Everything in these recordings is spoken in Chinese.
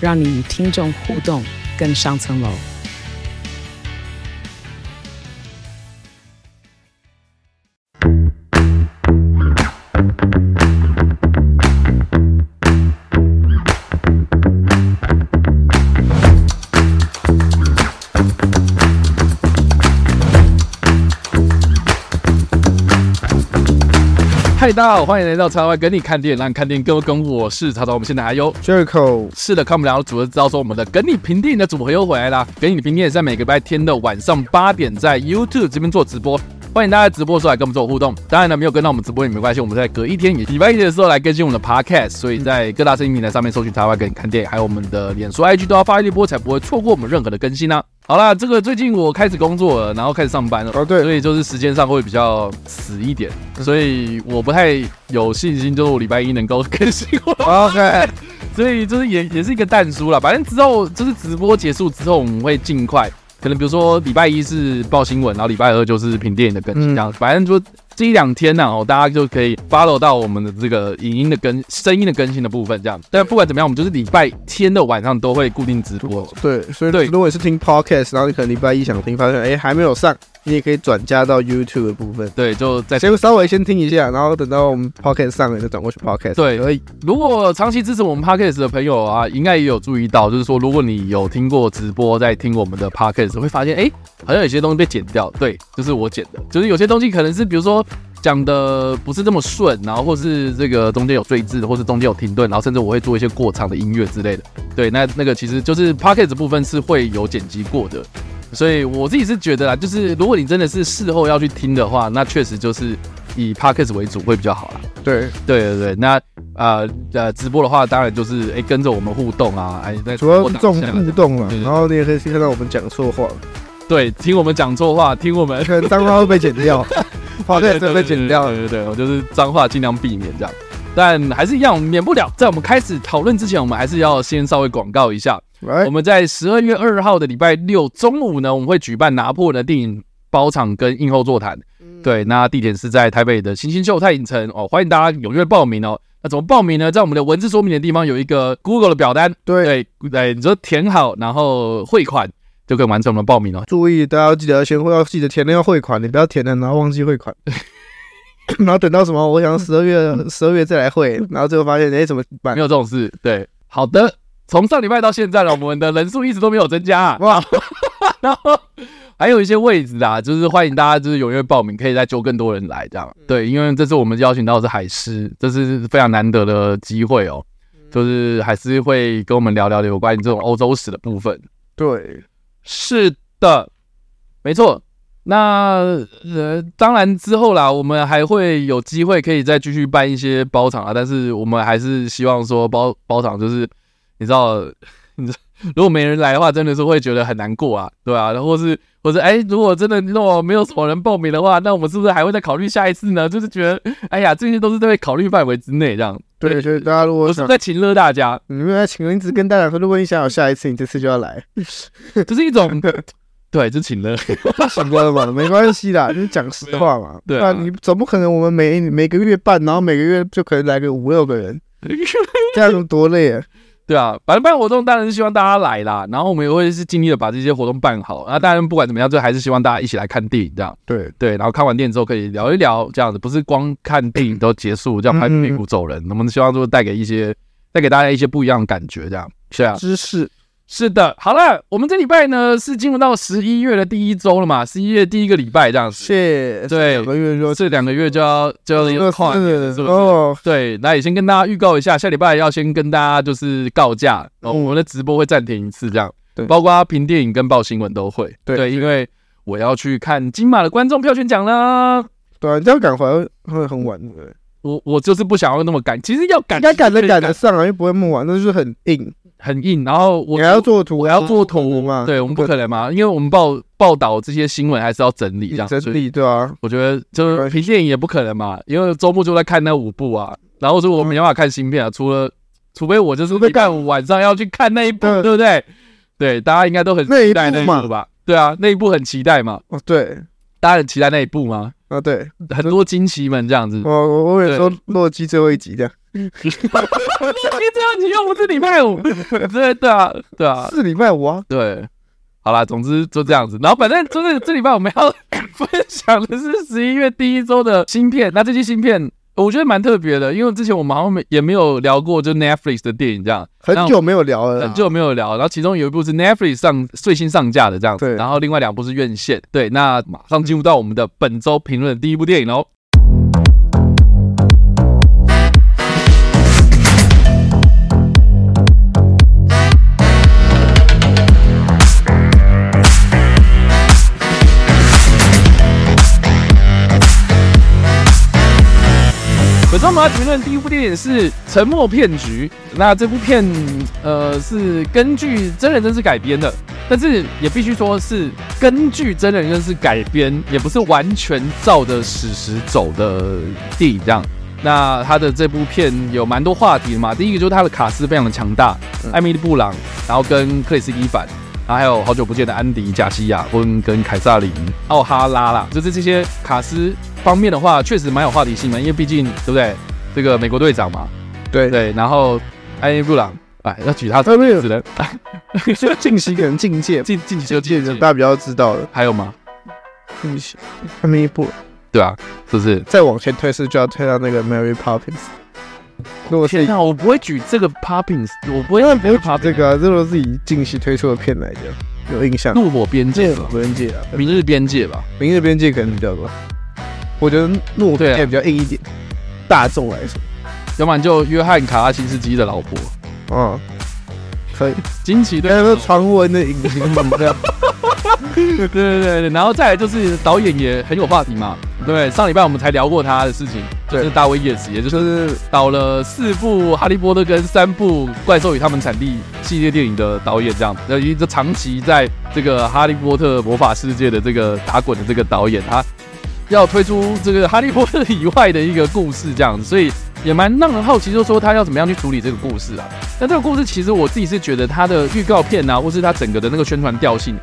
让你与听众互动更上层楼。嗨，大家好，欢迎来到叉 Y 跟你看电影，让你看电影更跟我是叉 Y。我们现在还有 Jericho，是的，看我们两个组合知道说，我们的跟你评电影的组合又回来啦。跟你评电影在每个礼拜天的晚上八点在 YouTube 这边做直播，欢迎大家直播的时候来跟我们做互动。当然呢，没有跟到我们直播也没关系，我们在隔一天，也礼拜一的时候来更新我们的 Podcast，所以在各大声音平台上面搜寻叉 Y 跟你看电影，还有我们的脸书 IG 都要发一波，才不会错过我们任何的更新呢、啊。好啦，这个最近我开始工作了，然后开始上班了。哦，对，所以就是时间上会比较死一点，所以我不太有信心，就是我礼拜一能够更新。OK，所以就是也也是一个淡书啦。反正之后就是直播结束之后，我们会尽快，可能比如说礼拜一是报新闻，然后礼拜二就是评电影的更新这样。反正就。这一两天呢，哦，大家就可以 follow 到我们的这个影音的更声音的更新的部分，这样。但不管怎么样，我们就是礼拜天的晚上都会固定直播。对，所以对，如果你是听 podcast，然后你可能礼拜一想听，发现哎还没有上，你也可以转加到 YouTube 的部分。对，就在先稍微先听一下，然后等到我们 podcast 上了，再转过去 podcast。对，所以如果长期支持我们 podcast 的朋友啊，应该也有注意到，就是说如果你有听过直播，在听我们的 podcast，会发现哎，好像有些东西被剪掉。对，就是我剪的，就是有些东西可能是比如说。讲的不是这么顺，然后或是这个中间有赘字，或是中间有停顿，然后甚至我会做一些过场的音乐之类的。对，那那个其实就是 Podcast 部分是会有剪辑过的，所以我自己是觉得啦，就是如果你真的是事后要去听的话，那确实就是以 Podcast 为主会比较好啦。对，对对对，那呃呃直播的话，当然就是哎跟着我们互动啊，哎在主要这种互动了，然后你也可以看到我们讲错话。对，听我们讲错话，听我们可能脏话会被剪掉。话对，被剪掉了，对对对，我就是脏话尽量避免这样，但还是一样免不了。在我们开始讨论之前，我们还是要先稍微广告一下。我们在十二月二号的礼拜六中午呢，我们会举办拿破仑的电影包场跟映后座谈。嗯、对，那地点是在台北的新星秀泰影城哦，欢迎大家踊跃报名哦。那怎么报名呢？在我们的文字说明的地方有一个 Google 的表单，对对对，你说填好，然后汇款。就可以完成我们报名了。注意，大家要记得要先会要记得填那个汇款，你不要填了然后忘记汇款，然后等到什么？我想十二月 十二月再来汇，然后最后发现哎、欸、怎么办？没有这种事。对，好的。从上礼拜到现在了，我们的人数一直都没有增加、啊。哇，然后还有一些位置啊，就是欢迎大家就是踊跃报名，可以再揪更多人来这样。对，因为这次我们邀请到的是海狮，这是非常难得的机会哦。就是海狮会跟我们聊聊有关于这种欧洲史的部分。对。是的，没错。那呃，当然之后啦，我们还会有机会可以再继续办一些包场啊。但是我们还是希望说包包场就是，你知道，你。如果没人来的话，真的是会觉得很难过啊，对啊，然后是，或是，哎，如果真的如果没有什么人报名的话，那我们是不是还会再考虑下一次呢？就是觉得，哎呀，这些都是在考虑范围之内，这样。对，所以大家如果是在请乐大家，你们在请乐，一直跟大家说，如果你想有下一次，你这次就要来，这是一种，对，就请乐，想关了嘛，没关系啦，就是讲实话嘛，对啊，你总不可能我们每每个月办，然后每个月就可能来个五六个人，这样多累啊。对啊，反正办活动当然是希望大家来啦，然后我们也会是尽力的把这些活动办好。那当然不管怎么样，就还是希望大家一起来看电影这样。对对，然后看完电影之后可以聊一聊这样子，不是光看电影都结束，这样拍屁股走人。我们希望就带给一些带给大家一些不一样的感觉，这样是啊，知识。是的，好了，我们这礼拜呢是进入到十一月的第一周了嘛，十一月第一个礼拜这样子。是，对，两个月就这两个月就要就要一个跨年了，是不是？哦，对，那也先跟大家预告一下，下礼拜要先跟大家就是告假，哦，我们的直播会暂停一次，这样，对，包括评电影跟报新闻都会，对，因为我要去看金马的观众票选奖啦。对，你这样赶回来会很晚，对。我我就是不想要那么赶，其实要赶，应该赶得赶得上啊，又不会那么晚，那就是很硬。很硬，然后我还要做图，我要做图嘛？对，我们不可能嘛，因为我们报报道这些新闻还是要整理这样，整理对啊。我觉得就是评电影也不可能嘛，因为周末就在看那五部啊，然后说我没办法看新片啊，除了除非我就是礼拜五晚上要去看那一部，对不对？对，大家应该都很期待那一部吧？对啊，那一部很期待嘛。哦，对，大家很期待那一部吗？啊，对，很多惊奇们这样子。我我我也说洛基最后一集这样。洛基最后一集又不是礼拜五，对对啊，对啊，是礼拜五啊。对，好啦，总之就这样子。然后反正就是这礼拜我们要 分享的是十一月第一周的芯片。那这期芯片。我觉得蛮特别的，因为之前我们好像没也没有聊过，就 Netflix 的电影这样，很久没有聊了，很久没有聊。然后其中有一部是 Netflix 上最新上架的这样子，然后另外两部是院线。对，那马上进入到我们的本周评论的第一部电影喽。本周我们要评论第一部电影是《沉默骗局》。那这部片，呃，是根据真人真事改编的，但是也必须说是根据真人真事改编，也不是完全照着史实走的电影这样。那他的这部片有蛮多话题的嘛，第一个就是他的卡司非常的强大，艾米丽布朗，然后跟克里斯蒂凡。然后还有好久不见的安迪·贾西亚温跟凯撒琳·奥哈拉啦，就是这些卡司方面的话，确实蛮有话题性的，因为毕竟对不对？这个美国队长嘛，对。对。然后艾米布朗，哎，要举他只能，就 近期可能境界，近近期就界大家比较知道的，还有吗？近期。艾米布，对啊，是不是？再往前推是就要推到那个 Mary Poppins。天哪，我不会举这个 Poppins，我不会让别人举这个啊，这都是以近期推出的片来的，有印象。怒火边界吧，边界啊，明日边界吧，明日边界可能比较多。我觉得怒火边界比较硬一点，大众来说，要不然就约翰卡拉辛斯基的老婆，嗯，可以。惊奇队，那个传闻的影星嘛，这样。对对对对，然后再来就是导演也很有话题嘛。对，上礼拜我们才聊过他的事情，对。就是大卫·叶斯，也就是导了四部《哈利波特》跟三部《怪兽与他们产地》系列电影的导演，这样，那，一个长期在这个《哈利波特》魔法世界的这个打滚的这个导演，他要推出这个《哈利波特》以外的一个故事，这样子，所以也蛮让人好奇，就是说他要怎么样去处理这个故事啊？那这个故事其实我自己是觉得它的预告片啊，或是它整个的那个宣传调性，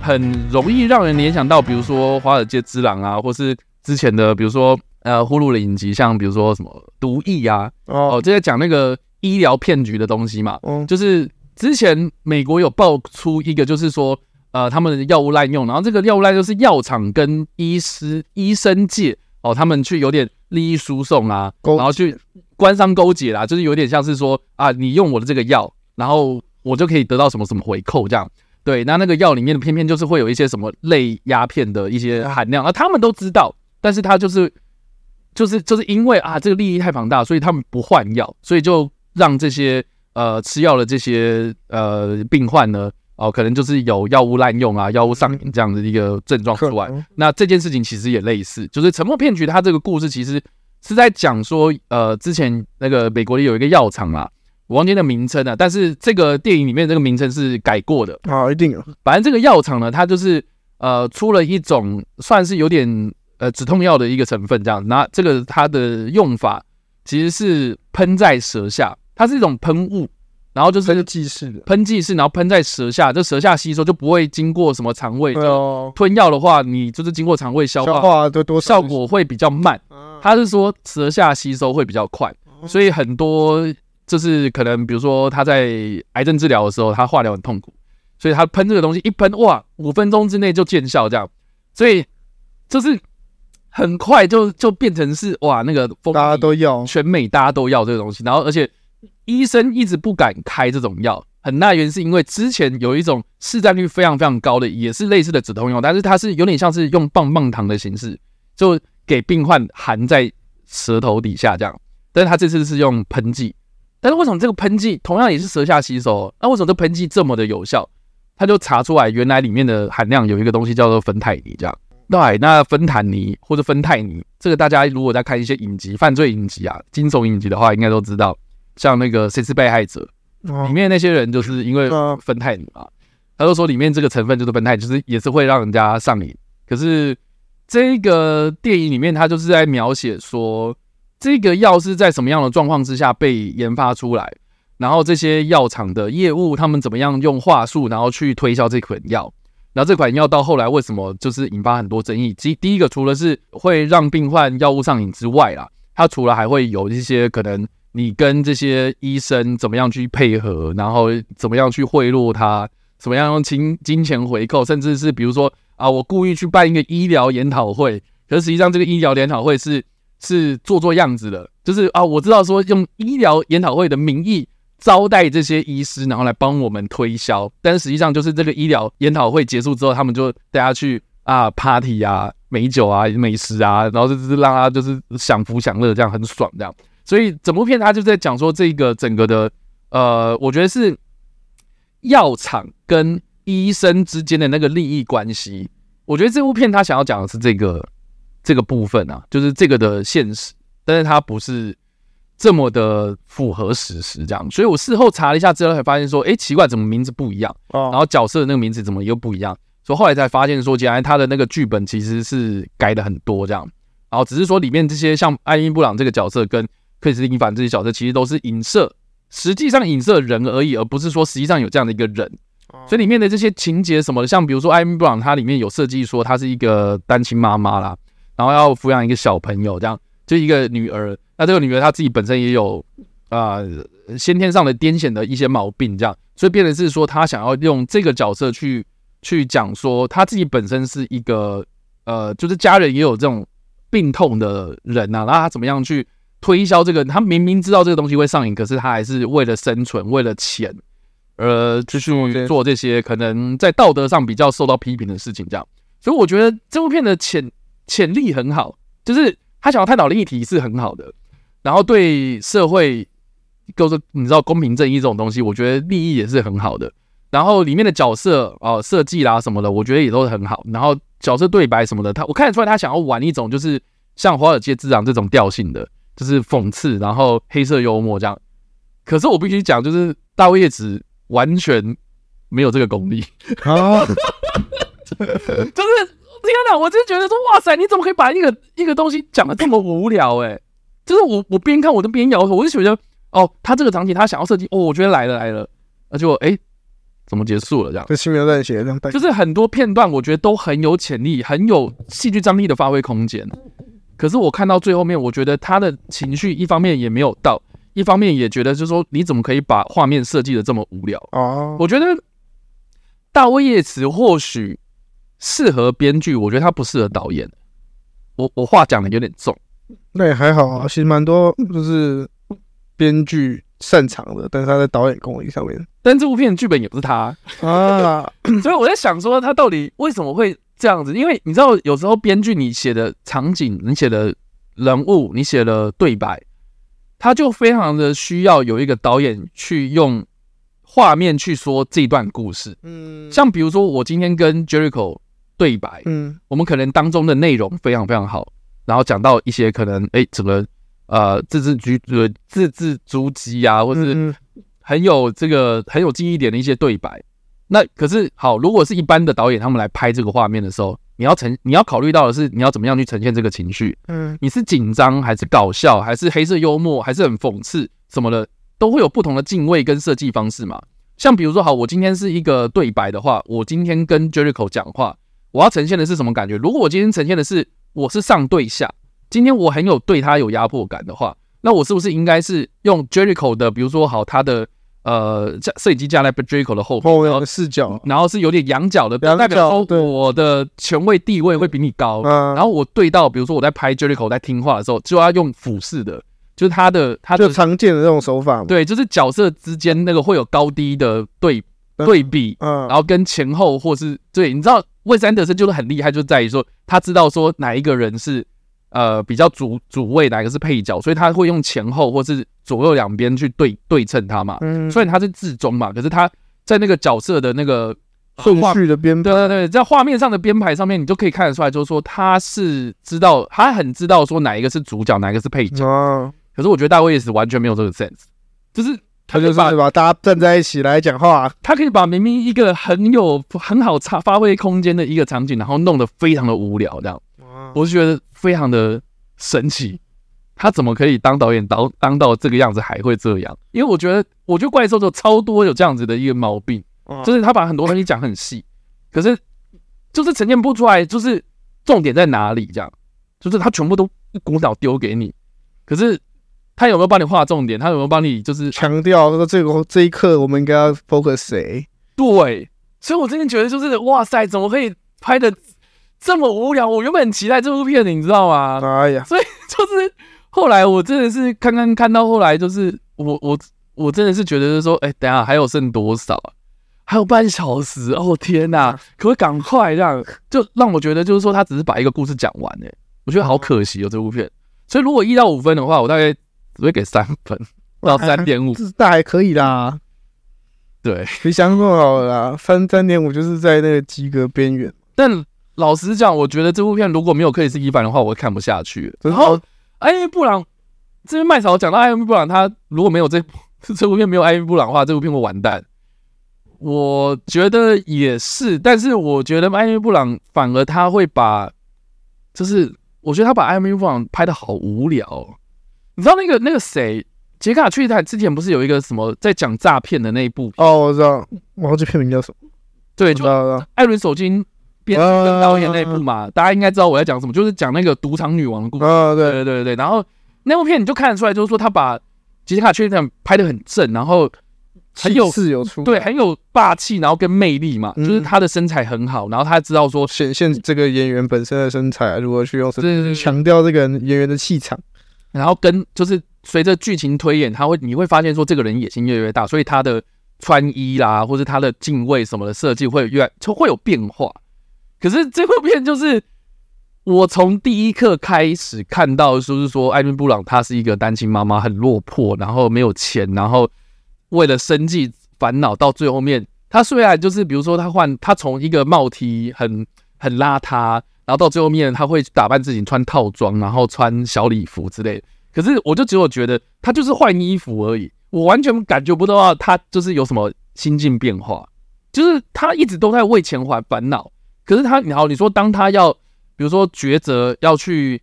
很容易让人联想到，比如说《华尔街之狼》啊，或是。之前的，比如说呃，呼噜的影集，像比如说什么毒液啊，哦，这些讲那个医疗骗局的东西嘛，嗯，就是之前美国有爆出一个，就是说呃，他们的药物滥用，然后这个药物滥用是药厂跟医师、医生界哦，他们去有点利益输送啊，然后去官商勾结啦，就是有点像是说啊，你用我的这个药，然后我就可以得到什么什么回扣这样，对，那那个药里面的偏偏就是会有一些什么类鸦片的一些含量，而他们都知道。但是他就是，就是就是因为啊，这个利益太庞大，所以他们不换药，所以就让这些呃吃药的这些呃病患呢，哦、呃，可能就是有药物滥用啊、药物上瘾这样的一个症状出来。那这件事情其实也类似，就是沉默骗局，它这个故事其实是在讲说，呃，之前那个美国里有一个药厂啊，我忘记的名称了，但是这个电影里面这个名称是改过的啊，一定有。反正这个药厂呢，它就是呃出了一种算是有点。呃，止痛药的一个成分这样，那这个它的用法其实是喷在舌下，它是一种喷雾，然后就是喷剂式的，喷剂式，然后喷在舌下，这舌下吸收就不会经过什么肠胃。哦。吞药的话，你就是经过肠胃消化，消化多多效果会比较慢。他是说舌下吸收会比较快，所以很多就是可能比如说他在癌症治疗的时候，他化疗很痛苦，所以他喷这个东西一喷，哇，五分钟之内就见效这样，所以就是。很快就就变成是哇，那个大家都要，全美大家都要这个东西，然后而且医生一直不敢开这种药，很大原因是因为之前有一种市占率非常非常高的，也是类似的止痛药，但是它是有点像是用棒棒糖的形式，就给病患含在舌头底下这样，但是他这次是用喷剂，但是为什么这个喷剂同样也是舌下吸收，那为什么这喷剂这么的有效？他就查出来原来里面的含量有一个东西叫做芬太尼这样。对，那芬坦尼或者芬太尼，这个大家如果在看一些影集、犯罪影集啊、惊悚影集的话，应该都知道。像那个《谁是被害者》里面那些人就是因为芬太尼嘛，他就说里面这个成分就是芬太尼，就是也是会让人家上瘾。可是这个电影里面，他就是在描写说，这个药是在什么样的状况之下被研发出来，然后这些药厂的业务他们怎么样用话术，然后去推销这款药。然后这款药到后来为什么就是引发很多争议？其第一个，除了是会让病患药物上瘾之外啦，它除了还会有一些可能。你跟这些医生怎么样去配合，然后怎么样去贿赂他，怎么样用金金钱回扣，甚至是比如说啊，我故意去办一个医疗研讨会，可实际上这个医疗研讨会是是做做样子的，就是啊，我知道说用医疗研讨会的名义招待这些医师，然后来帮我们推销，但实际上就是这个医疗研讨会结束之后，他们就带他去啊 party 啊、美酒啊、美食啊，然后就是让他就是享福享乐，这样很爽这样。所以整部片他就在讲说，这个整个的呃，我觉得是药厂跟医生之间的那个利益关系。我觉得这部片他想要讲的是这个这个部分啊，就是这个的现实，但是它不是这么的符合史实这样。所以我事后查了一下之后，才发现说，哎，奇怪，怎么名字不一样？然后角色的那个名字怎么又不一样？所以后来才发现说，原来他的那个剧本其实是改的很多这样。然后只是说里面这些像艾因布朗这个角色跟克里斯汀·凡这些角色其实都是影射，实际上影射人而已，而不是说实际上有这样的一个人。所以里面的这些情节什么的，像比如说艾米·布朗，他里面有设计说她是一个单亲妈妈啦，然后要抚养一个小朋友，这样就一个女儿。那这个女儿她自己本身也有啊、呃、先天上的癫痫的一些毛病，这样，所以变成是说她想要用这个角色去去讲说她自己本身是一个呃，就是家人也有这种病痛的人呐、啊，然后她怎么样去。推销这个，他明明知道这个东西会上瘾，可是他还是为了生存、为了钱，而继续做这些可能在道德上比较受到批评的事情。这样，所以我觉得这部片的潜潜力很好，就是他想要探讨的议题是很好的，然后对社会，就是你知道公平正义这种东西，我觉得利益也是很好的。然后里面的角色啊、呃、设计啦什么的，我觉得也都是很好。然后角色对白什么的，他我看得出来他想要玩一种就是像《华尔街之狼》这种调性的。就是讽刺，然后黑色幽默这样。可是我必须讲，就是大卫叶子完全没有这个功力 啊！就是天哪，我就觉得说，哇塞，你怎么可以把一个一个东西讲的这么无聊？哎，就是我我边看我都边摇头，我就觉得哦，他这个场景他想要设计，哦，我觉得来了来了，那就哎，怎么结束了这样？就轻描淡写这样，就是很多片段我觉得都很有潜力，很有戏剧张力的发挥空间。可是我看到最后面，我觉得他的情绪一方面也没有到，一方面也觉得就是说，你怎么可以把画面设计的这么无聊啊？我觉得大卫叶茨或许适合编剧，我觉得他不适合导演。我我话讲的有点重，那也还好啊，其实蛮多就是编剧擅长的，但是他在导演功力上面，但这部片剧本也不是他啊，所以我在想说，他到底为什么会？这样子，因为你知道，有时候编剧你写的场景、你写的人物、你写的对白，他就非常的需要有一个导演去用画面去说这段故事。嗯，像比如说我今天跟 Jericho 对白，嗯，我们可能当中的内容非常非常好，然后讲到一些可能哎，怎么呃字字句呃字字珠玑啊，或是很有这个很有记忆点的一些对白。那可是好，如果是一般的导演，他们来拍这个画面的时候，你要呈，你要考虑到的是，你要怎么样去呈现这个情绪？嗯，你是紧张还是搞笑，还是黑色幽默，还是很讽刺什么的，都会有不同的敬畏跟设计方式嘛。像比如说，好，我今天是一个对白的话，我今天跟 Jericho 讲话，我要呈现的是什么感觉？如果我今天呈现的是我是上对下，今天我很有对他有压迫感的话，那我是不是应该是用 Jericho 的，比如说好他的。呃，架摄影机架在 Jericho 的后后面的视角，然后是有点仰角的，代表说我的权位地位会比你高。然后我对到，比如说我在拍 Jericho 在听话的时候，就要用俯视的，就是他的他的常见的这种手法。对，就是角色之间那个会有高低的对对比，然后跟前后或是对，你知道，魏斯安德森就是很厉害，就在于说他知道说哪一个人是。呃，比较主主位，哪个是配角，所以他会用前后或是左右两边去对对称他嘛。嗯，虽然他是至中嘛，可是他在那个角色的那个顺序的编排，对对对，在画面上的编排上面，你就可以看得出来，就是说他是知道，他很知道说哪一个是主角，哪一个是配角。可是我觉得大卫也是完全没有这个 sense，就是他就是把大家站在一起来讲话，他可以把明明一个很有很好差发挥空间的一个场景，然后弄得非常的无聊，这样，我是觉得非常的神奇。他怎么可以当导演导当到这个样子还会这样？因为我觉得，我觉得怪兽就超多有这样子的一个毛病，就是他把很多东西讲很细，可是就是呈现不出来，就是重点在哪里？这样，就是他全部都一股脑丢给你，可是他有没有帮你画重点？他有没有帮你就是强调说这个这一刻我们应该要 focus 谁？对，所以我真的觉得就是哇塞，怎么可以拍得这么无聊？我原本很期待这部片的，你知道吗？哎呀，所以就是。后来我真的是看看看到后来，就是我我我真的是觉得就是说，哎、欸，等下还有剩多少啊？还有半小时哦！天哪，可不可以赶快让？就让我觉得就是说，他只是把一个故事讲完，哎，我觉得好可惜哦，这部片。所以如果一到五分的话，我大概只会给三分到三点五，那还可以啦。对，你想象中好了啦，三三点五就是在那个及格边缘。但老实讲，我觉得这部片如果没有克里斯·伊凡的话，我会看不下去。然后。艾米布朗这边麦嫂讲到艾米布朗，他如果没有这这部片没有艾米布朗的话，这部片会完蛋。我觉得也是，但是我觉得艾米布朗反而他会把，就是我觉得他把艾米布朗拍的好无聊。你知道那个那个谁杰卡·去他之前不是有一个什么在讲诈骗的那一部？哦，我知道，我忘记片名叫什么？对，就艾伦手金。编导演那部嘛，大家应该知道我在讲什么，就是讲那个赌场女王的故事。啊，对对对对。然后那部片你就看得出来，就是说他把杰西卡·崔特拍的很正，然后很有气有出，对，很有霸气，然后跟魅力嘛，就是他的身材很好，然后他知道说显现这个演员本身的身材如何去用，是强调这个演员的气场，然后跟就是随着剧情推演，他会你会发现说这个人野心越来越大，所以他的穿衣啦，或者他的敬畏什么的设计会越就会有变化。可是这部片就是我从第一刻开始看到，就是说艾米布朗她是一个单亲妈妈，很落魄，然后没有钱，然后为了生计烦恼，到最后面，她虽然就是比如说她换她从一个帽 T 很 很邋遢，然后到最后面她会打扮自己穿套装，然后穿小礼服之类。可是我就只有觉得她就是换衣服而已，我完全感觉不到她就是有什么心境变化，就是她一直都在为钱还烦恼。可是他，你好，你说当他要，比如说抉择要去，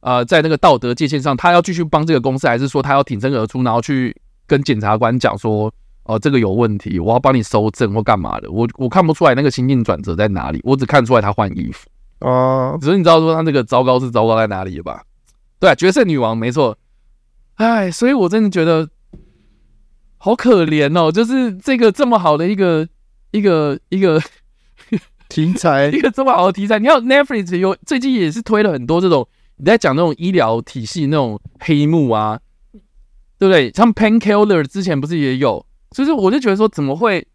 呃，在那个道德界限上，他要继续帮这个公司，还是说他要挺身而出，然后去跟检察官讲说，哦、呃，这个有问题，我要帮你搜证或干嘛的？我我看不出来那个心境转折在哪里，我只看出来他换衣服啊。只是你知道说他那个糟糕是糟糕在哪里了吧？对啊，决胜女王没错。哎，所以我真的觉得好可怜哦，就是这个这么好的一个一个一个。一个题材 一个这么好的题材，你看 Netflix 有最近也是推了很多这种你在讲那种医疗体系那种黑幕啊，对不对？像 Painkiller 之前不是也有，所以说我就觉得说怎么会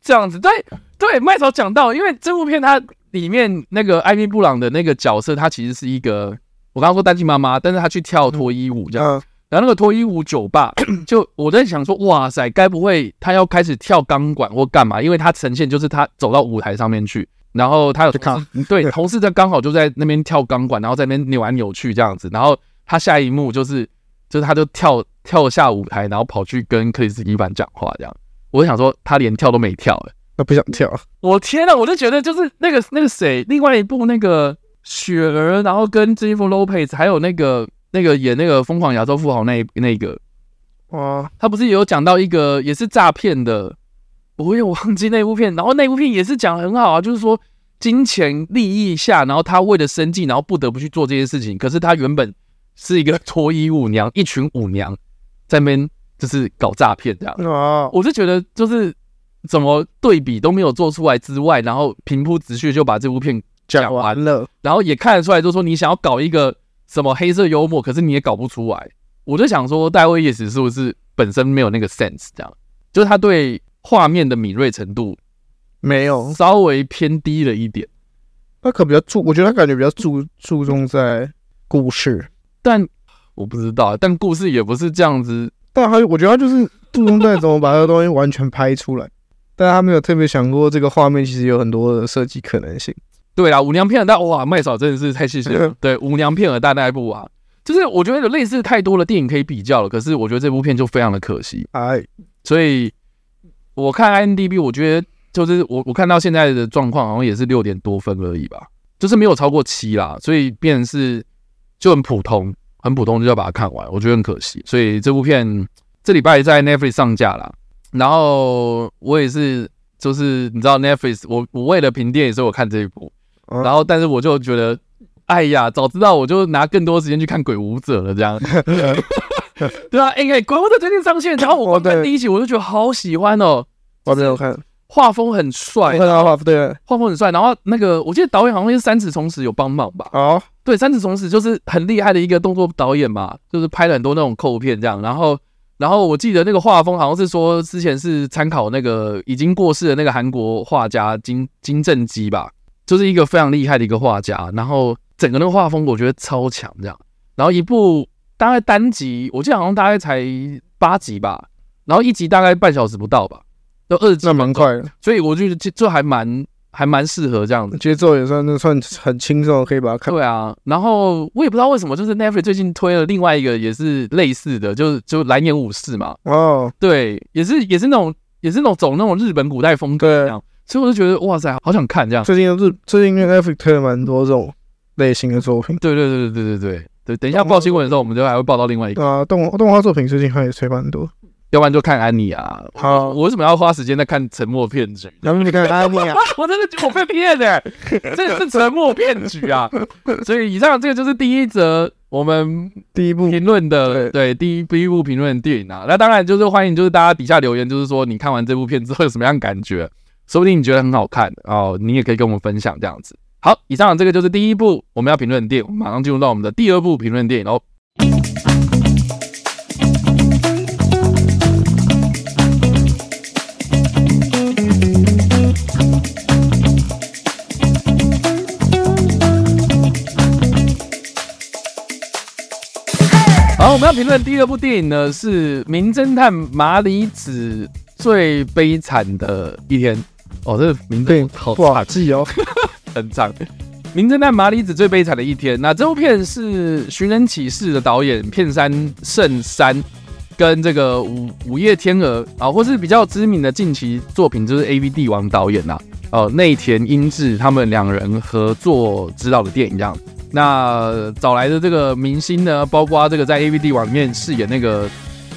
这样子？对对，麦嫂讲到，因为这部片它里面那个艾米布朗的那个角色，他其实是一个我刚刚说单亲妈妈，但是他去跳脱衣舞这样。嗯然后那个脱衣舞酒吧，就我在想说，哇塞，该不会他要开始跳钢管或干嘛？因为他呈现就是他走到舞台上面去，然后他有同事对同事在刚好就在那边跳钢管，然后在那边扭来扭去这样子。然后他下一幕就是，就是他就跳跳下舞台，然后跑去跟克里斯·蒂凡讲话这样。我想说，他连跳都没跳，欸，哎，他不想跳。我天呐，我就觉得就是那个那个谁，另外一部那个雪儿，然后跟 Jennifer Lopez 还有那个。那个演那个疯狂亚洲富豪那那个，哇，他不是也有讲到一个也是诈骗的，我也忘记那部片，然后那部片也是讲得很好啊，就是说金钱利益下，然后他为了生计，然后不得不去做这些事情。可是他原本是一个脱衣舞娘，一群舞娘在那边就是搞诈骗这样。哦，我是觉得就是怎么对比都没有做出来之外，然后平铺直叙就把这部片讲完了，然后也看得出来，就是说你想要搞一个。什么黑色幽默？可是你也搞不出来。我就想说，戴维叶斯是不是本身没有那个 sense？这样，就是他对画面的敏锐程度没有，稍微偏低了一点。他可比较注，我觉得他感觉比较注注重在故事，但我不知道，但故事也不是这样子。但他，我觉得他就是注重在怎么把这个东西完全拍出来，但他没有特别想过这个画面其实有很多的设计可能性。对啦，舞娘骗了大哇，麦嫂真的是太细心了。对，舞娘骗了大那一部啊，就是我觉得有类似太多的电影可以比较了，可是我觉得这部片就非常的可惜。哎，所以我看 IMDB，我觉得就是我我看到现在的状况好像也是六点多分而已吧，就是没有超过七啦，所以变成是就很普通，很普通就要把它看完，我觉得很可惜。所以这部片这礼拜在 Netflix 上架了，然后我也是就是你知道 Netflix，我我为了评电影，所以我看这一部。然后，但是我就觉得，哎呀，早知道我就拿更多时间去看《鬼舞者》了，这样。对啊，哎、欸，鬼舞者最近上线，然后我看第一集，我就觉得好喜欢哦。我没有看，画风很帅，看到画风对，画风很帅。然后那个，我记得导演好像是三尺崇史有帮忙吧？哦，对，三尺崇史就是很厉害的一个动作导演嘛，就是拍了很多那种扣片这样。然后，然后我记得那个画风好像是说之前是参考那个已经过世的那个韩国画家金金正基吧。就是一个非常厉害的一个画家，然后整个那个画风我觉得超强，这样，然后一部大概单集，我记得好像大概才八集吧，然后一集大概半小时不到吧，都二集，那蛮快的，所以我觉得这这还蛮还蛮适合这样子，节奏也算那算很轻松，可以把它看。对啊，然后我也不知道为什么，就是 Netflix 最近推了另外一个也是类似的，就是就蓝颜武士嘛，哦，对，也是也是那种也是那种走那种日本古代风格这样。所以我就觉得哇塞，好想看这样。最近是最近 Netflix 推了蛮多这种类型的作品。对对对对对对对对。等一下报新闻的时候，我们就还会报到另外一个。啊，动动画作品最近还也推蛮多。要不然就看安妮啊。好，我为什么要花时间在看沉默骗局？要不你看安妮啊？我真的我被骗了，这是沉默骗局啊。所以以上这个就是第一则我们第一部评论的，对，第一第一部评论的电影啊。那当然就是欢迎，就是大家底下留言，就是说你看完这部片之后有什么样感觉？说不定你觉得很好看哦，你也可以跟我们分享这样子。好，以上这个就是第一部我们要评论的电影，马上进入到我们的第二部评论电影喽。好，我们要评论第二部电影呢，是《名侦探麻里子最悲惨的一天》。哦，这个名字好好记哦，很长。名侦探麻里子最悲惨的一天。那这部片是《寻人启事》的导演片山圣三跟这个午午夜天鹅啊，或是比较知名的近期作品就是 AV 帝王导演呐、啊，哦内田英治他们两人合作指导的电影这样。那找来的这个明星呢，包括这个在 AV 帝王里面饰演那个。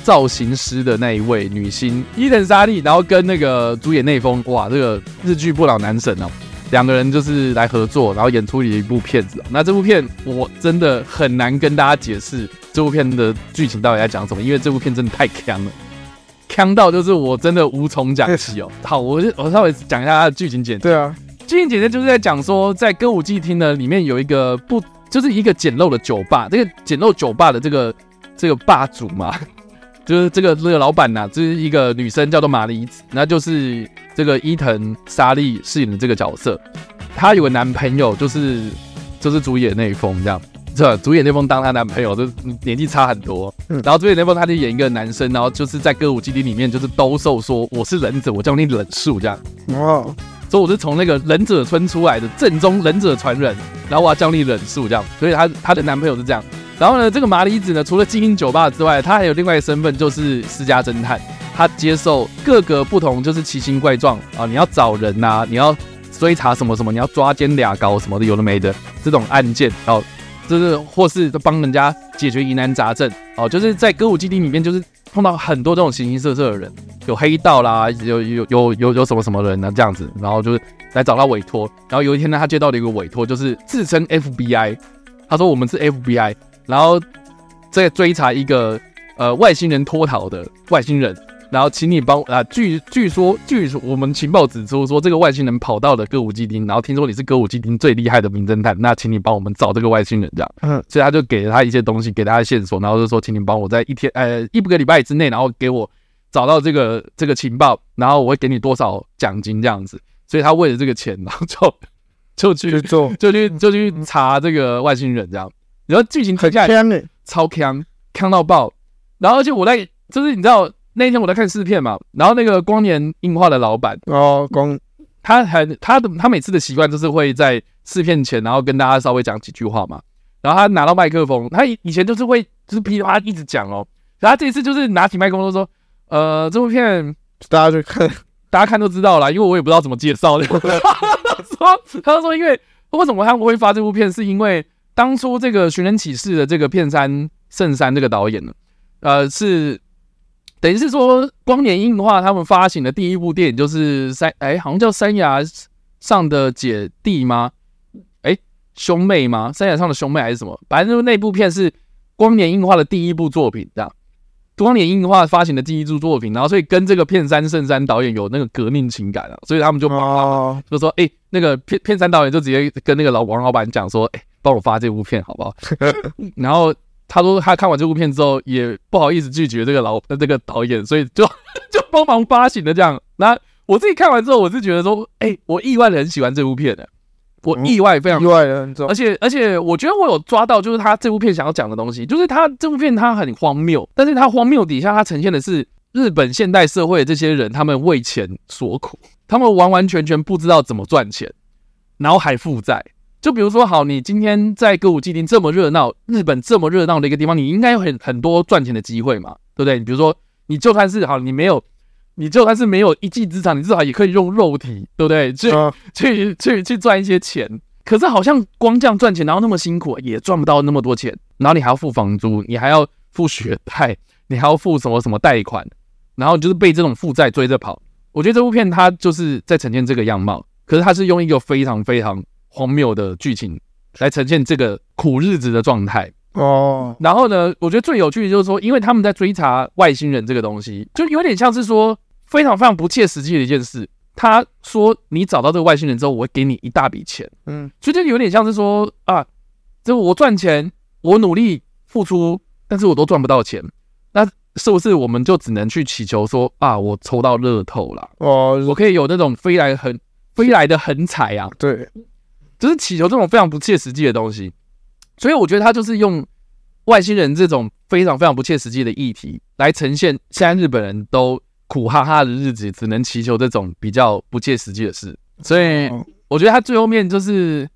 造型师的那一位女星伊藤沙莉，然后跟那个主演内丰，哇，这个日剧不老男神哦，两个人就是来合作，然后演出了一部片子。那这部片我真的很难跟大家解释这部片的剧情到底在讲什么，因为这部片真的太强了，锵到就是我真的无从讲起哦。好，我我稍微讲一下它的剧情简介。对啊，剧情简介就是在讲说，在歌舞伎町呢里面有一个不就是一个简陋的酒吧，这个简陋酒吧的这个这个霸主嘛。就是这个这个老板呐、啊，这、就是一个女生，叫做麻里子，那就是这个伊藤沙莉饰演的这个角色。她有个男朋友，就是就是主演内丰这样，是吧？主演那封当她男朋友，就年纪差很多。然后主演那封他就演一个男生，然后就是在歌舞基地里面就是兜售说我是忍者，我叫你忍术这样。哦，所以我是从那个忍者村出来的正宗忍者传人，然后我要教你忍术这样。所以她她的男朋友是这样。然后呢，这个麻里子呢，除了经营酒吧之外，他还有另外一个身份，就是私家侦探。他接受各个不同，就是奇形怪状啊，你要找人呐、你要追查什么什么，你要抓奸俩搞什么的，有的没的这种案件哦，就是或是帮人家解决疑难杂症哦，就是在歌舞伎町里面，就是碰到很多这种形形色色的人，有黑道啦，有有有有有什么什么人呢、这样子，然后就是来找他委托。然后有一天呢，他接到了一个委托，就是自称 FBI，他说我们是 FBI。然后再追查一个呃外星人脱逃的外星人，然后请你帮啊，据据说据说我们情报指出说这个外星人跑到了歌舞伎町，然后听说你是歌舞伎町最厉害的名侦探，那请你帮我们找这个外星人这样。嗯，所以他就给了他一些东西，给他的线索，然后就说请你帮我在一天呃一个礼拜之内，然后给我找到这个这个情报，然后我会给你多少奖金这样子。所以他为了这个钱，然后就就去做，就去就去查这个外星人这样。然后剧情很锵诶，超强，强到爆。然后而且我在，就是你知道那一天我在看试片嘛，然后那个光年映画的老板哦，光他还他的他每次的习惯就是会在试片前，然后跟大家稍微讲几句话嘛。然后他拿到麦克风，他以以前就是会就是噼里啪啦一直讲哦，然后他这一次就是拿起麦克风都说，呃，这部片大家就看，大家看都知道啦，因为我也不知道怎么介绍的。他说，他说，因为为什么他们会发这部片，是因为当初这个《寻人启事》的这个片山圣山这个导演呢，呃，是等于是说光年映画他们发行的第一部电影就是山，哎，好像叫山崖上的姐弟吗？哎兄妹吗？山崖上的兄妹还是什么？反正就是那部片是光年映画的第一部作品，这样。光年映画发行的第一部作品，然后所以跟这个片山圣山导演有那个革命情感啊，所以他们就帮他就说：“哎、欸，那个片片山导演就直接跟那个老王老板讲说：‘哎、欸，帮我发这部片好不好？’ 然后他说他看完这部片之后也不好意思拒绝这个老这个导演，所以就 就帮忙发行的这样。那我自己看完之后，我是觉得说：哎、欸，我意外的很喜欢这部片的。”我意外非常、嗯、意外的很重，而且而且我觉得我有抓到，就是他这部片想要讲的东西，就是他这部片他很荒谬，但是他荒谬底下他呈现的是日本现代社会的这些人，他们为钱所苦，他们完完全全不知道怎么赚钱，然后还负债。就比如说，好，你今天在歌舞伎町这么热闹，日本这么热闹的一个地方，你应该有很很多赚钱的机会嘛，对不对？你比如说，你就算是好，你没有。你就算是没有一技之长，你至少也可以用肉体，对不对？去、uh, 去去去赚一些钱。可是好像光这样赚钱，然后那么辛苦，也赚不到那么多钱。然后你还要付房租，你还要付学贷，你还要付什么什么贷款，然后就是被这种负债追着跑。我觉得这部片它就是在呈现这个样貌，可是它是用一个非常非常荒谬的剧情来呈现这个苦日子的状态。哦，然后呢，我觉得最有趣的就是说，因为他们在追查外星人这个东西，就有点像是说非常非常不切实际的一件事。他说，你找到这个外星人之后，我会给你一大笔钱。嗯，所以就有点像是说啊，就我赚钱，我努力付出，但是我都赚不到钱，那是不是我们就只能去祈求说啊，我抽到乐透了？哦，我可以有那种飞来横飞来的横财啊？对，就是祈求这种非常不切实际的东西。所以我觉得他就是用外星人这种非常非常不切实际的议题来呈现现在日本人都苦哈哈的日子，只能祈求这种比较不切实际的事。所以我觉得他最后面就是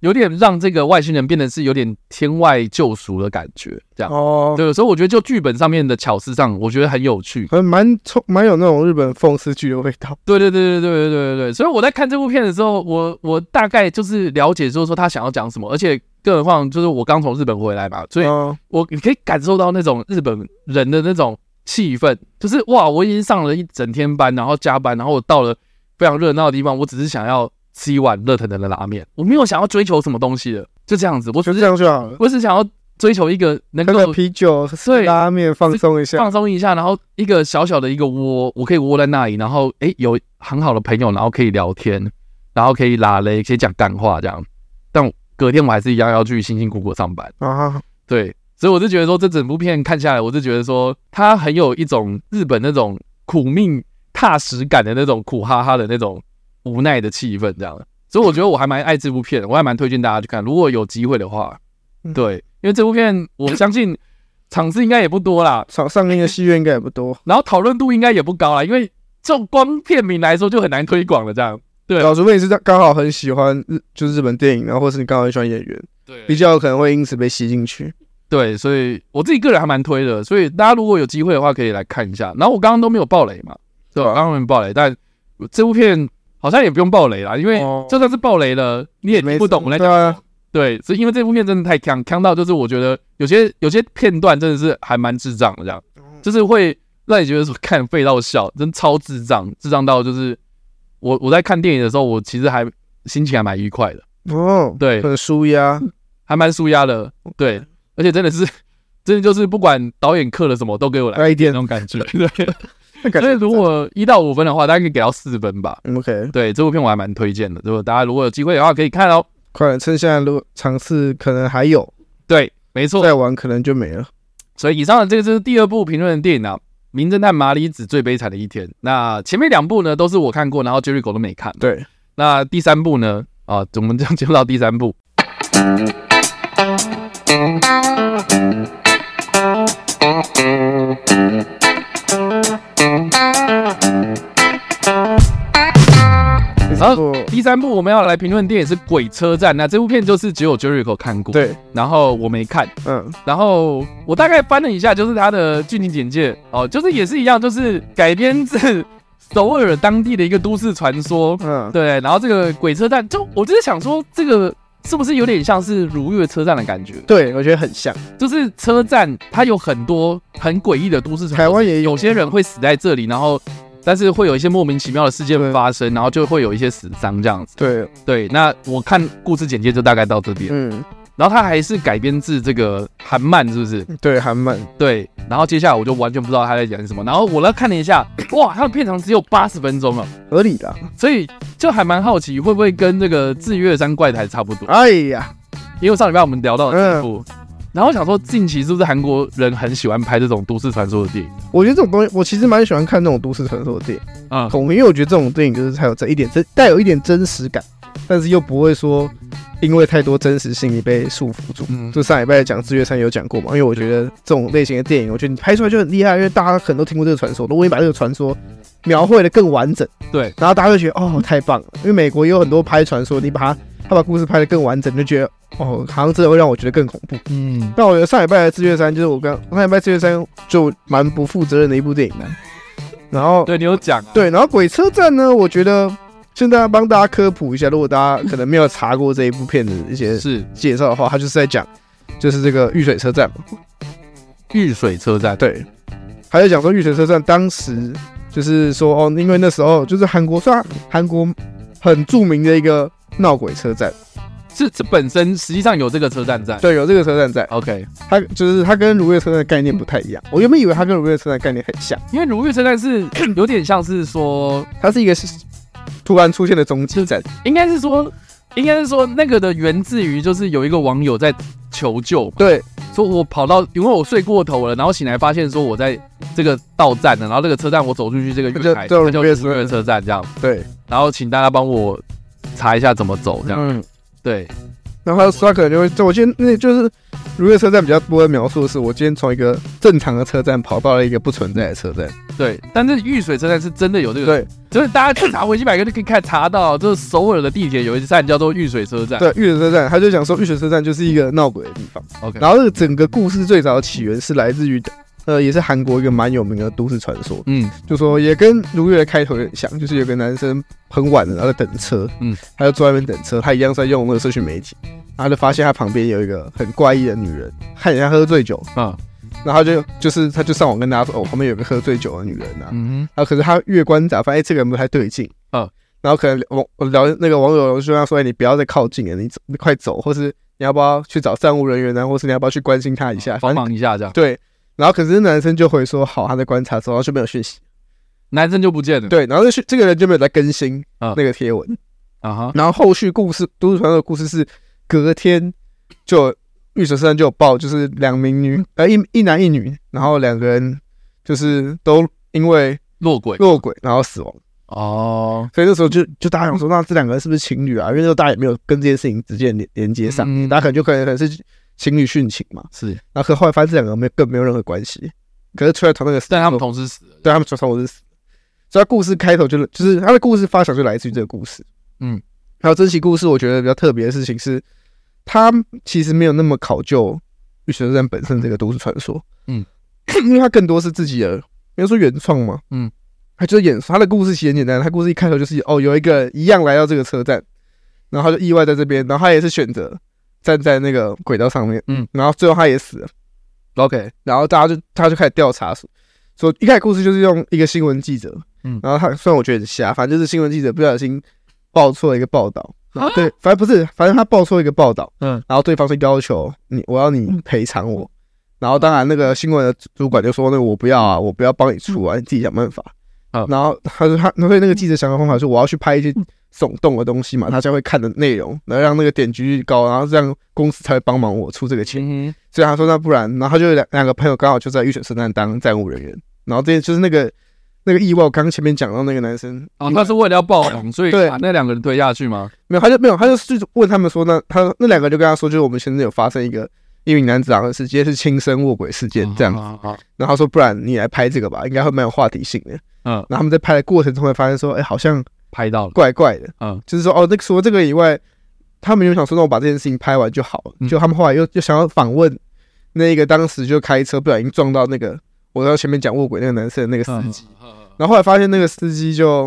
有点让这个外星人变得是有点天外救赎的感觉，这样哦。对，所以我觉得就剧本上面的巧思上，我觉得很有趣，很蛮充蛮有那种日本讽刺剧的味道。对对对对对对对对。所以我在看这部片的时候，我我大概就是了解，就是说他想要讲什么，而且。更何况，就是我刚从日本回来嘛，所以我你可以感受到那种日本人的那种气氛，就是哇，我已经上了一整天班，然后加班，然后我到了非常热闹的地方，我只是想要吃一碗热腾腾的拉面，我没有想要追求什么东西的，就这样子，我只是这样就好了，我只想要追求一个能够啤酒、对拉面放松一下，放松一下，然后一个小小的一个窝，我可以窝在那里，然后诶，有很好的朋友，然后可以聊天，然后可以拉嘞，可以讲干话这样，但。隔天我还是一样要去辛辛苦苦上班。啊，对，所以我就觉得说，这整部片看下来，我就觉得说，它很有一种日本那种苦命踏实感的那种苦哈哈的那种无奈的气氛，这样。所以我觉得我还蛮爱这部片，我还蛮推荐大家去看，如果有机会的话，对，因为这部片我相信场次应该也不多啦，上上映的戏院应该也不多，然后讨论度应该也不高啦，因为这种光片名来说就很难推广了，这样。对，除非你是刚好很喜欢日，就是日本电影，然后或是你刚好很喜欢演员，对，比较有可能会因此被吸进去。对，所以我自己个人还蛮推的，所以大家如果有机会的话，可以来看一下。然后我刚刚都没有爆雷嘛，对吧？刚刚没有爆雷，但这部片好像也不用爆雷啦，因为就算是爆雷了，你也听不懂我在讲。对，是因为这部片真的太强，强到就是我觉得有些有些片段真的是还蛮智障的，这样。就是会让你觉得说看废到笑，真超智障，智障到就是。我我在看电影的时候，我其实还心情还蛮愉快的。哦，对，很舒压，还蛮舒压的，对，而且真的是，真的就是不管导演刻了什么，都给我来一点。那种感觉，对，所以如果一到五分的话，大家可以给到四分吧，OK，对，这部片我还蛮推荐的，如果大家如果有机会的话，可以看哦，快点趁现在如果尝试可能还有，对，没错，再玩可能就没了，所以以上的这个就是第二部评论的电影啊。名侦探麻里子最悲惨的一天。那前面两部呢，都是我看过，然后 Jerry 狗都没看。对，那第三部呢？啊，我们这样进入到第三部。然后第三部我们要来评论电影是《鬼车站》，那这部片就是只有 Jericho 看过，对，然后我没看，嗯，然后我大概翻了一下，就是它的剧情简介哦，就是也是一样，就是改编自 首尔当地的一个都市传说，嗯，对，然后这个鬼车站，就我就是想说这个。是不是有点像是如月车站的感觉？对，我觉得很像，就是车站它有很多很诡异的都市传说，台湾也有些人会死在这里，然后但是会有一些莫名其妙的事件发生，然后就会有一些死伤这样子。对对，那我看故事简介就大概到这边。嗯。然后它还是改编自这个韩漫，是不是？对，韩漫。对，然后接下来我就完全不知道他在讲什么。然后我来看了一下，哇，它的片长只有八十分钟了，合理的。所以就还蛮好奇，会不会跟这个《智月山怪谈》差不多？哎呀，因为上礼拜我们聊到了这部，嗯、然后想说近期是不是韩国人很喜欢拍这种都市传说的电影？我觉得这种东西，我其实蛮喜欢看这种都市传说的电影啊，嗯、因为我觉得这种电影就是才有这一点真，带有一点真实感，但是又不会说。因为太多真实性，你被束缚住。嗯，就上礼拜讲《智月山》有讲过嘛？因为我觉得这种类型的电影，我觉得你拍出来就很厉害，因为大家可能都听过这个传说。如果你把这个传说描绘的更完整，对，然后大家就觉得哦，太棒了。因为美国也有很多拍传说，你把它他把故事拍的更完整，就觉得哦，好像真的会让我觉得更恐怖。嗯，但我觉得上礼拜的《智月山》就是我刚上礼拜《智月山》就蛮不负责任的一部电影呢。然后对你有讲、啊，对，然后《鬼车站》呢，我觉得。现在帮大家科普一下，如果大家可能没有查过这一部片子一些是介绍的话，他就是在讲，就是这个玉水车站嘛。玉水车站，对，还在讲说玉水车站当时就是说哦，因为那时候就是韩国算韩国很著名的一个闹鬼车站，是这本身实际上有这个车站在，对，有这个车站在。OK，它就是它跟如月车站的概念不太一样。我原本以为它跟如月车站的概念很像，因为如月车站是有点像是说它是一个是。突然出现的终极站，应该是说，应该是说那个的源自于就是有一个网友在求救，对，说我跑到，因为我睡过头了，然后醒来发现说我在这个到站了，然后这个车站我走出去这个月台，这就如月车站这样，对，然后请大家帮我查一下怎么走这样，嗯，对。然后他可能就会，就我今天那就是如月车站比较多的描述的是，我今天从一个正常的车站跑到了一个不存在的车站。对，但是玉水车站是真的有这个，对，就是大家去查维基百科就可以看查到，就是首尔的地铁有一站叫做玉水车站。对，玉水车站，他就讲说玉水车站就是一个闹鬼的地方。OK，然后这个整个故事最早的起源是来自于。呃，也是韩国一个蛮有名的都市传说，嗯，就说也跟如月的开头有点像，就是有个男生很晚了，然后在等车，嗯，他就坐在那边等车，他一样是在用那个社群媒体，然后就发现他旁边有一个很怪异的女人，看人家喝醉酒。啊，然后就就是他就上网跟大家说，哦，旁边有个喝醉酒的女人呐，嗯哼，然后可是他越观察，发现这个人不太对劲，啊，然后可能网聊那个网友就跟他说，哎你不要再靠近了，你走，你快走，或是你要不要去找站务人员呢，或是你要不要去关心他一下，帮忙一下这样，对。然后可是男生就回说好，他在观察之后就没有讯息，男生就不见了。对，然后这这个人就没有在更新那个贴文啊哈。然后后续故事都市传说的故事是隔天就玉水车站就有报，就是两名女呃一一男一女，然后两个人就是都因为落轨落轨然后死亡哦。所以那时候就就大家想说，那这两个人是不是情侣啊？因为那时候大家也没有跟这件事情直接连连接上，大家可能就可能可能是。情侣殉情嘛，是，然后可后来发现这两个没更没有任何关系，可是出来同那个，但他们同时死了，对他们同同时死，所以他故事开头就是就是他的故事发想就来自于这个故事，嗯，还有这期故事我觉得比较特别的事情是，他其实没有那么考究玉水车站本身这个都市传说，嗯，因为他更多是自己的，比如说原创嘛，嗯，他就是演他的故事其实很简单，他故事一开头就是哦有一个一样来到这个车站，然后他就意外在这边，然后他也是选择。站在那个轨道上面，嗯，然后最后他也死了，OK，然后大家就他就开始调查，说一开始故事就是用一个新闻记者，嗯，然后他虽然我觉得很瞎，反正就是新闻记者不小心报错了一个报道，啊、对，反正不是，反正他报错一个报道，嗯，然后对方是要求你，我要你赔偿我，嗯、然后当然那个新闻的主管就说，那个我不要啊，我不要帮你出啊，你自己想办法，啊、然后他说他，所以那个记者想的方法是我要去拍一些。耸动的东西嘛，他才会看的内容，然后让那个点击率高，然后这样公司才会帮忙我出这个钱。所以他说那不然，然后他就两两个朋友刚好就在预选圣诞当站务人员，然后这些就是那个那个意外，我刚刚前面讲到那个男生哦，他是为了要爆红，所以把那两个人推下去吗？没有，他就没有，他就问他们说，那他那两个就跟他说，就是我们现在有发生一个一名男子昂的事件，是轻生卧轨事件这样然后他说不然你来拍这个吧，应该会蛮有话题性的。嗯，然后他们在拍的过程中会发现说，哎，好像。拍到了，怪怪的，嗯，就是说哦，那除了这个以外，他们就想说，那我把这件事情拍完就好了。嗯。就他们后来又又想要访问那个当时就开车不小心撞到那个我在前面讲卧轨那个男生的那个司机，嗯。然后后来发现那个司机就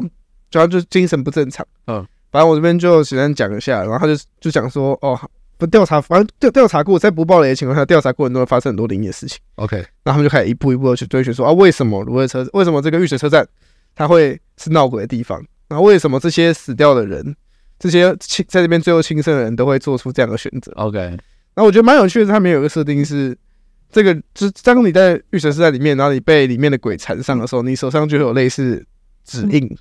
主要就精神不正常，嗯，反正我这边就简单讲一下，然后他就就讲说，哦，不调查，反正调调查过，在不暴雷的情况下，调查过程中会发生很多灵异的事情。，OK，然后他们就开始一步一步的去追寻，说啊，为什么芦荟车，为什么这个玉水车站它会是闹鬼的地方？然后为什么这些死掉的人，这些亲在这边最后轻生的人都会做出这样的选择？OK，那我觉得蛮有趣的是，他们有一个设定是，这个就是当你在玉水车站里面，然后你被里面的鬼缠上的时候，你手上就有类似指印，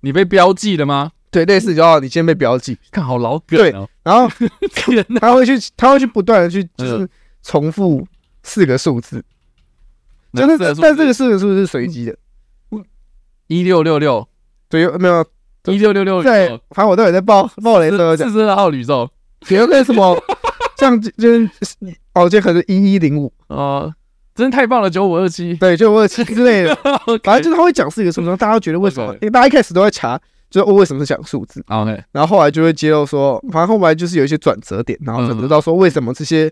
你被标记了吗？对，类似就要你今天被标记，看好老梗哦，然后 他会去，他会去不断的去就是重复四个数字，真的，但这个四个数字是随机的。一六六六，对，有没有一六六六，在，反正我都有在报报雷的四十二号宇宙，比如那什么，像就是哦，这可能是一一零五。哦，真的太棒了，九五二七，对，九五二七之类的，反正就是他会讲四个数字，大家都觉得为什么？因为大家一开始都在查，就是我为什么是讲数字，OK，然后后来就会揭露说，反正后来就是有一些转折点，然后才知道说为什么这些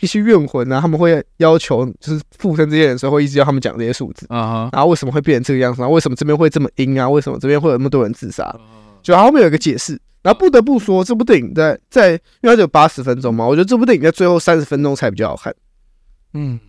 一些怨魂啊，他们会要求就是附身这些人的时候会一直要他们讲这些数字，啊哈，然后为什么会变成这个样子？然后为什么这边会这么阴啊？为什么这边会有那么多人自杀？就后面有一个解释。然后不得不说，这部电影在在，因为它只有八十分钟嘛，我觉得这部电影在最后三十分钟才比较好看。嗯，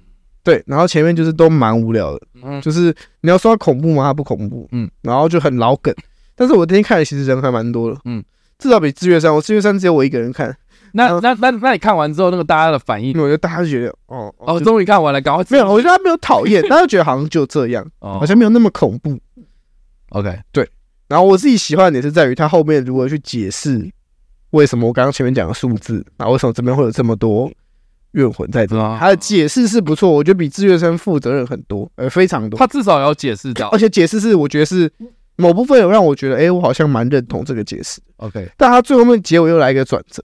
对，然后前面就是都蛮无聊的，嗯，就是你要说它恐怖吗？它不恐怖，嗯，然后就很老梗。但是我今天看的其实人还蛮多的，嗯，至少比《智月三》，我《智月三》只有我一个人看。那那那那你看完之后，那个大家的反应因为，我觉得大家觉得，哦哦，终于看完了，赶快没有，我觉得他没有讨厌，大家觉得好像就这样，哦好像没有那么恐怖。，OK，对然后我自己喜欢的点是在于他后面如何去解释为什么我刚刚前面讲的数字，那为什么这边会有这么多怨魂在这他的解释是不错，我觉得比志愿生负责任很多，呃，非常多。他至少要解释到而且解释是我觉得是某部分有让我觉得，哎，我好像蛮认同这个解释。，OK，但他最后面结尾又来一个转折。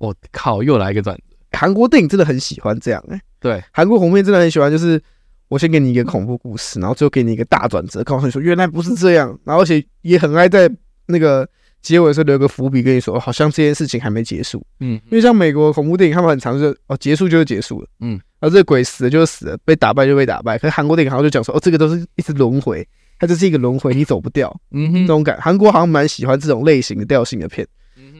我靠，又来一个转折，韩国电影真的很喜欢这样、欸，哎，对，韩国红片真的很喜欢，就是我先给你一个恐怖故事，然后最后给你一个大转折，告诉你说原来不是这样，然后而且也很爱在那个结尾的时候留个伏笔，跟你说好像这件事情还没结束。嗯，因为像美国恐怖电影，他们很常就哦结束就是结束了，嗯，然后这个鬼死了就是死了，被打败就被打败。可是韩国电影好像就讲说哦这个都是一直轮回，它就是一个轮回，你走不掉嗯哼，那种感。韩国好像蛮喜欢这种类型的调性的片，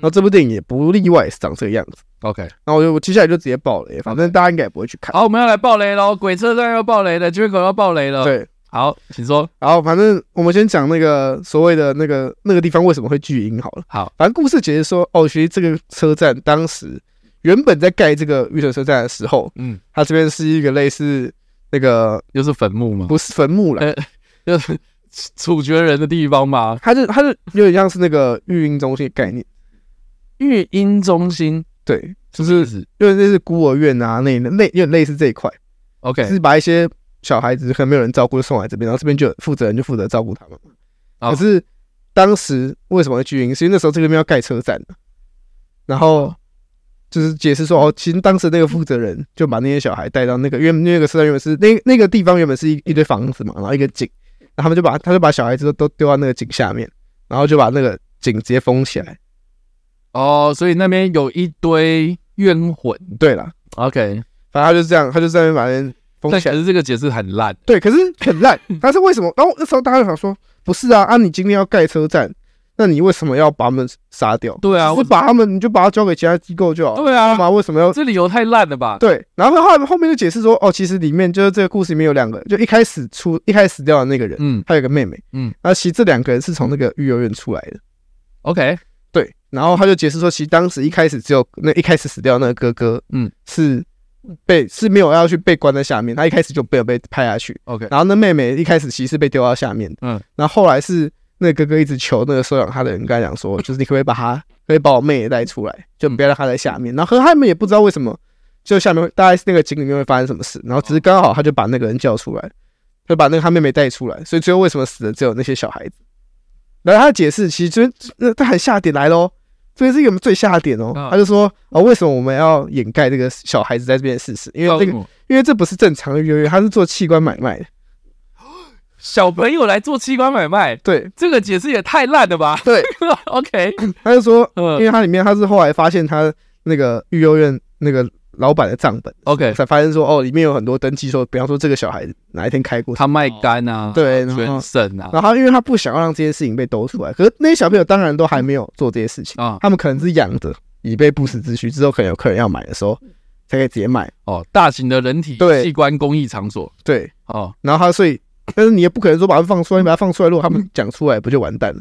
嗯然后这部电影也不例外，是长这个样子。OK，那我就我接下来就直接爆雷，反正大家应该也不会去看。好，我们要来爆雷喽！鬼车站要爆雷了，绝口要爆雷了。，对，好，请说。然后反正我们先讲那个所谓的那个那个地方为什么会巨婴好了。好，反正故事解释说，哦，其实这个车站当时原本在盖这个玉水车站的时候，嗯，它这边是一个类似那个又是坟墓吗？不是坟墓了，呃就是处决人的地方吧？它就它就有点像是那个育婴中心的概念，育婴中心。对，就是是有点类似孤儿院啊，那类有点类似这一块，OK。就是把一些小孩子可能没有人照顾，就送来这边，然后这边就有负责人就负责照顾他们。好可是当时为什么会巨婴？是因为那时候这边要盖车站，然后就是解释说，哦，其实当时那个负责人就把那些小孩带到那个因为那个车站原本是那那个地方原本是一一堆房子嘛，然后一个井，然后他们就把他就把小孩子都都丢到那个井下面，然后就把那个井直接封起来。哦，所以那边有一堆冤魂。对了，OK，反正他就是这样，他就在那边把人封起来。但可是这个解释很烂。对，可是很烂。但是为什么？然后那时候大家就想说，不是啊，啊，你今天要盖车站，那你为什么要把他们杀掉？对啊，是把他们，你就把它交给其他机构就好。对啊干嘛？为什么要？这理由太烂了吧？对，然后后来后面就解释说，哦，其实里面就是这个故事里面有两个，就一开始出一开始死掉的那个人，嗯他有个妹妹，嗯，然后其实这两个人是从那个育幼院出来的。，OK，对，然后他就解释说，其实当时一开始只有那一开始死掉那个哥哥，嗯，是被是没有要去被关在下面，他一开始就没有被拍下去。OK，然后那妹妹一开始其实是被丢到下面。的，嗯，然后后来是那个哥哥一直求那个收养他的人跟他讲说，就是你可不可以把他，可以把我妹也带出来，就不要让他在下面。然后可是他们也不知道为什么，就下面会大概是那个井里面会发生什么事，然后只是刚好他就把那个人叫出来，就把那个他妹妹带出来，所以最后为什么死的只有那些小孩子？然后他的解释其实就那他很下点来喽，这个是一个最下点哦，他就说啊，为什么我们要掩盖这个小孩子在这边的事实？因为这个因为这不是正常的育幼院，他是做器官买卖的。小朋友来做器官买卖，对，这个解释也太烂了吧？对，OK，他就说，因为他里面他是后来发现他那个育幼院那个老板的账本，OK，才发现说，哦，里面有很多登记，说，比方说这个小孩哪一天开过，他卖肝啊，对，捐肾啊，然后因为他不想要让这些事情被兜出来，可是那些小朋友当然都还没有做这些事情。啊，他们可能是养着以备不时之需，之后可能有客人要买的时候才可以直接买。哦，大型的人体器官公益场所，对，哦，然后他所以。但是你也不可能说把它放出来，你把它放出来，如果他们讲出来，不就完蛋了？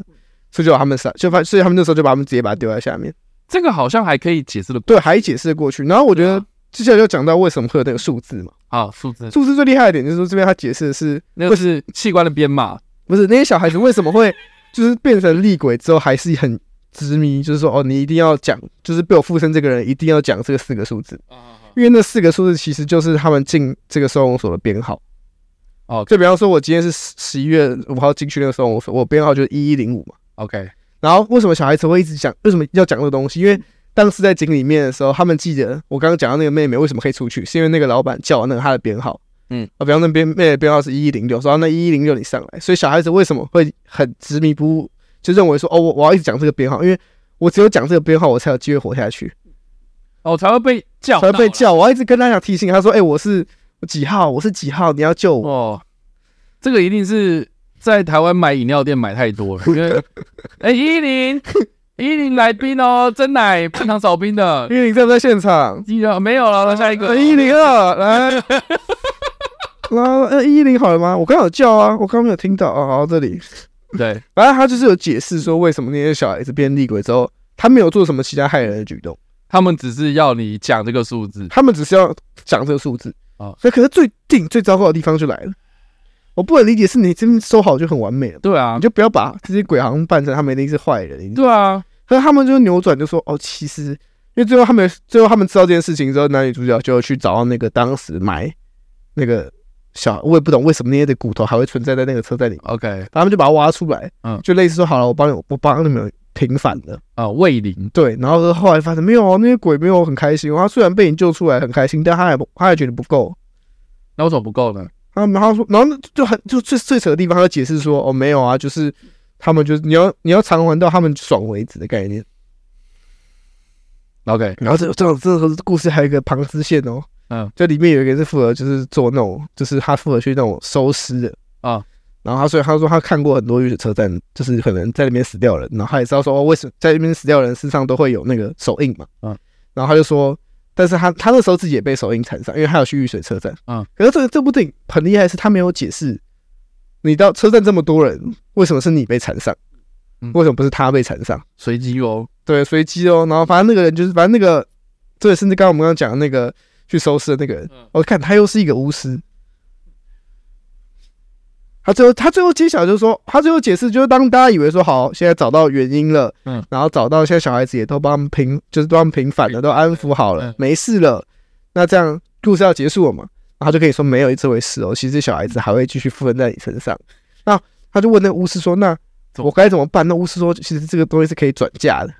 所以就把他们杀，就发，所以他们那时候就把他们直接把它丢在下面。这个好像还可以解释的，对，还解释得过去。然后我觉得接下来就讲到为什么会有那个数字嘛。啊，数字，数字最厉害的点就是说，这边他解释的是那个是器官的编码，不是那些小孩子为什么会 就是变成厉鬼之后还是很执迷，就是说哦，你一定要讲，就是被我附身这个人一定要讲这个四个数字，因为那四个数字其实就是他们进这个收容所的编号。哦，就比方说，我今天是十十一月五号进去那个收容所我编号就是一一零五嘛。OK，然后为什么小孩子会一直讲？为什么要讲这个东西？因为当时在井里面的时候，他们记得我刚刚讲到那个妹妹为什么可以出去，是因为那个老板叫那个她的编号。嗯，啊，比方那边妹妹的编号是一一零六，说那一一零六你上来。所以小孩子为什么会很执迷不悟，就认为说哦，我我要一直讲这个编号，因为我只有讲这个编号，我才有机会活下去。哦，才会被叫，才会被叫。我要一直跟他讲提醒，他说，哎、欸，我是。几号？我是几号？你要救我！哦，这个一定是在台湾买饮料店买太多了。因为，哎，一零一零来宾哦，真奶半糖少冰的。一零在不在现场？一零没有了，那下一个一零二来。那呃一零好了吗？我刚刚有叫啊，我刚刚没有听到啊。好，这里对，反正他就是有解释说，为什么那些小孩子变厉鬼之后，他没有做什么其他害人的举动，他们只是要你讲这个数字，他们只是要讲这个数字。啊，所以可是最定最糟糕的地方就来了，我不能理解是你这边收好就很完美了，对啊，你就不要把这些鬼好像扮成他们一定是坏人，对啊，可是他们就扭转就说哦，其实因为最后他们最后他们知道这件事情之后，男女主角就去找到那个当时埋那个小，我也不懂为什么那些的骨头还会存在在那个车站里，OK，他们就把它挖出来，嗯，就类似说好了，我帮你，我帮你们平反了。啊，慰灵，对，然后后来发现没有那些鬼没有很开心，他虽然被你救出来很开心，但他还不他还觉得不够。那为什么不够呢？他然后说，然后就很就最最扯的地方，他解释说，哦，没有啊，就是他们就是你要你要偿还到他们爽为止的概念。OK，然后这这这个故事还有一个旁支线哦，嗯，就里面有一个人是负责就是做那种，就是他负责去那种收尸的啊。然后他所以他说他看过很多玉水车站，就是可能在那边死掉人，然后他也知道说，哦，为什么在那边死掉人身上都会有那个手印嘛，嗯，然后他就说。但是他他那时候自己也被手印缠上，因为他有去玉水车站。嗯，可是这个这部电影很厉害，是他没有解释，你到车站这么多人，为什么是你被缠上？为什么不是他被缠上？随机哦，对，随机哦。然后反正那个人就是，反正那个，对，甚至刚刚我们刚刚讲的那个去收尸的那个人，我看他又是一个巫师。他最后，他最后揭晓就是说，他最后解释就是，当大家以为说好，现在找到原因了，嗯，然后找到现在小孩子也都帮他们平，就是帮他们平反了，都安抚好了，没事了，那这样故事要结束了嘛？然后他就可以说没有这回事哦，其实小孩子还会继续附身在你身上。那他就问那巫师说，那我该怎么办？那巫师说，其实这个东西是可以转嫁的。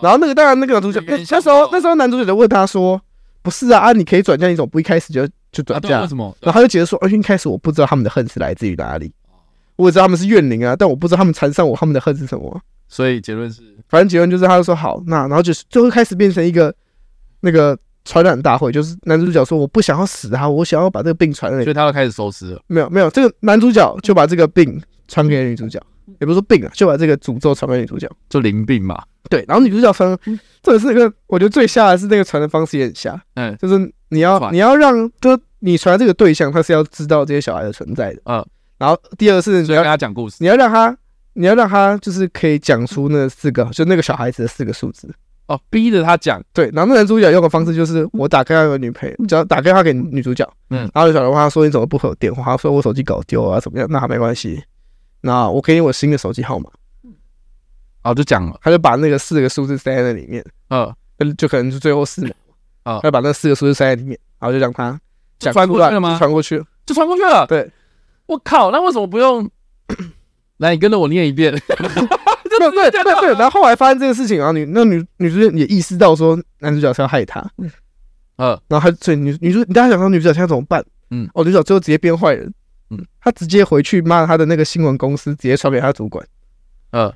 然后那个当然那个男主角，那时候那时候男主角就问他说。不是啊，啊，你可以转嫁，你怎么不一开始就就转嫁？为什么？然后他就解释说，而且一开始我不知道他们的恨是来自于哪里，我也知道他们是怨灵啊，但我不知道他们缠上我，他们的恨是什么。所以结论是，反正结论就是，他就说好，那然后就是最后开始变成一个那个传染大会，就是男主角说我不想要死啊，我想要把这个病传染，所以他要开始收尸了。没有没有，这个男主角就把这个病传给女主角，也不是说病啊，就把这个诅咒传给女主角，就灵病嘛。对，然后女主角传，这是一个我觉得最瞎的是那个传的方式也很瞎，嗯，就是你要你要让，就你传这个对象他是要知道这些小孩的存在的，嗯，然后第二是你要跟他讲故事，你要让他，你要让他就是可以讲出那四个，就那个小孩子的四个数字，哦，逼着他讲，对，然后那男主角用的方式就是我打开他的女朋友，只要打开他给女主角，嗯，然后小孩问他说你怎么不回我电话？他说我手机搞丢啊，怎么样？那还没关系，那我给你我新的手机号码。哦，就讲了，他就把那个四个数字塞在那里面，嗯，就可能是最后四秒，啊，他就把那四个数字塞在里面，然后就让他传过去了吗？传过去了，就传过去了。对，我靠，那为什么不用？来，你跟着我念一遍。对对对对，然后后来发生这个事情，然后女那女女主角也意识到说男主角是要害她，嗯，呃然后他所以女女主你大家想说女主角现在怎么办？嗯，哦，女主角最后直接变坏人，嗯，她直接回去骂她的那个新闻公司，直接传给他主管，呃，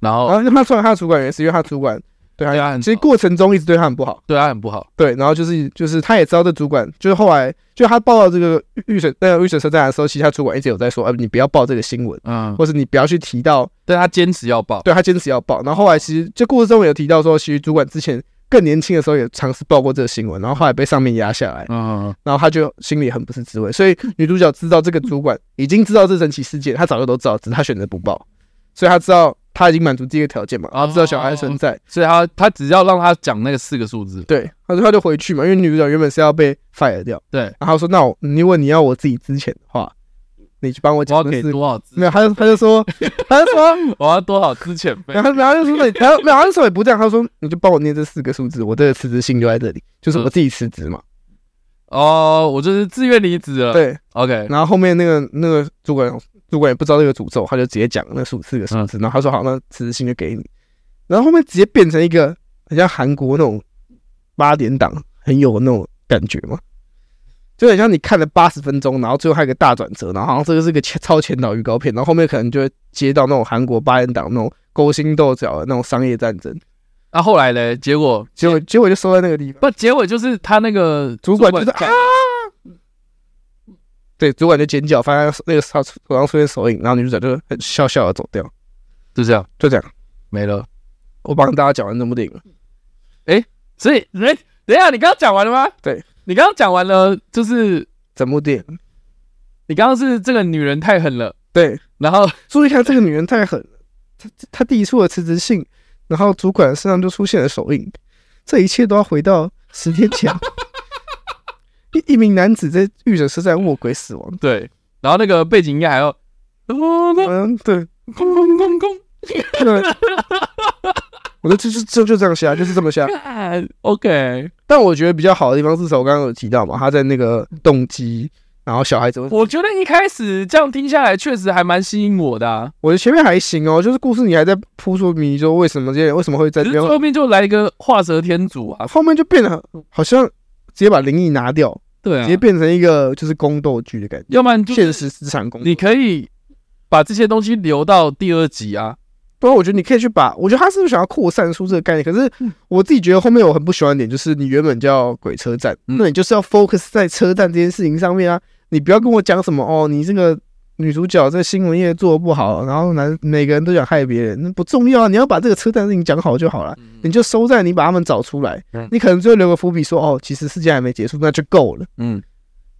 然后然后他传给他的主管也是因为她主管。对她很，其实过程中一直对她很不好，对她很不好。对，然后就是就是她也知道这主管，就是后来就她报到这个玉水那个玉水车站的时候，其实他主管一直有在说，呃，你不要报这个新闻，嗯，或是你不要去提到，但他坚持要报，对他坚持要报。然后后来其实就故事中有提到说，其实主管之前更年轻的时候也尝试报过这个新闻，然后后来被上面压下来，嗯，然后他就心里很不是滋味。所以女主角知道这个主管已经知道这整起事件，他早就都知道，只是他选择不报，所以他知道。他已经满足第一个条件嘛，然后知道小孩存在，哦、所以他他只要让他讲那个四个数字，对，他说他就回去嘛，因为女主角原本是要被 fire 掉，对，然后说那我如果你要我自己之前的话，你去帮我讲，我要给多少资？没有，他就他就说 他就说我要多少资遣费？然后然后就说你，然后然后就说也不这样，他说你就帮我念这四个数字，我这个辞职信就在这里，就是我自己辞职嘛。哦，我就是自愿离职了。对，OK，然后后面那个那个主管。主管也不知道这个诅咒，他就直接讲那数四个数字，然后他说好，那辞职信就给你。然后后面直接变成一个很像韩国那种八点档，很有那种感觉嘛，就很像你看了八十分钟，然后最后还有个大转折，然后好像这个是个超前导预告片，然后后面可能就会接到那种韩国八人档那种勾心斗角的那种商业战争。那、啊、后来呢？结果结果结果就收在那个地方。不，结尾就是他那个主管就是啊。对，主管就尖叫，发现那个他手上出现手印，然后女主角就很笑笑的走掉，就这样，就这样没了。我帮大家讲完这部电影了。哎，所以，哎，等一下，你刚刚讲完了吗？对，你刚刚讲完了，就是整部电影。你刚刚是这个女人太狠了，对，然后注意看这个女人太狠了，她她递出了辞职信，然后主管身上就出现了手印，这一切都要回到十天前。一一名男子在玉水车站卧轨死亡。对，然后那个背景音乐还要，嗯，对，空空空空。对，我的就就就就这样下，就是这么下。OK，但我觉得比较好的地方，至少我刚刚有提到嘛，他在那个动机，然后小孩子。我觉得一开始这样听下来，确实还蛮吸引我的啊。我的前面还行哦，就是故事你还在扑朔迷离，说为什么这些人为什么会在这边，后面就来一个画蛇添足啊，后面就变得好像直接把灵异拿掉。对啊，直接变成一个就是宫斗剧的感觉，要不然现实职场宫。你可以把这些东西留到第二集啊。不然我觉得你可以去把，我觉得他是不是想要扩散出这个概念？可是我自己觉得后面我很不喜欢的点就是，你原本叫鬼车站，那你就是要 focus 在车站这件事情上面啊。你不要跟我讲什么哦，你这个。女主角在新闻业做的不好，然后男每个人都想害别人，那不重要啊！你要把这个车站事情讲好就好了，你就收在你把他们找出来，你可能最后留个伏笔说哦，其实事件还没结束，那就够了。嗯，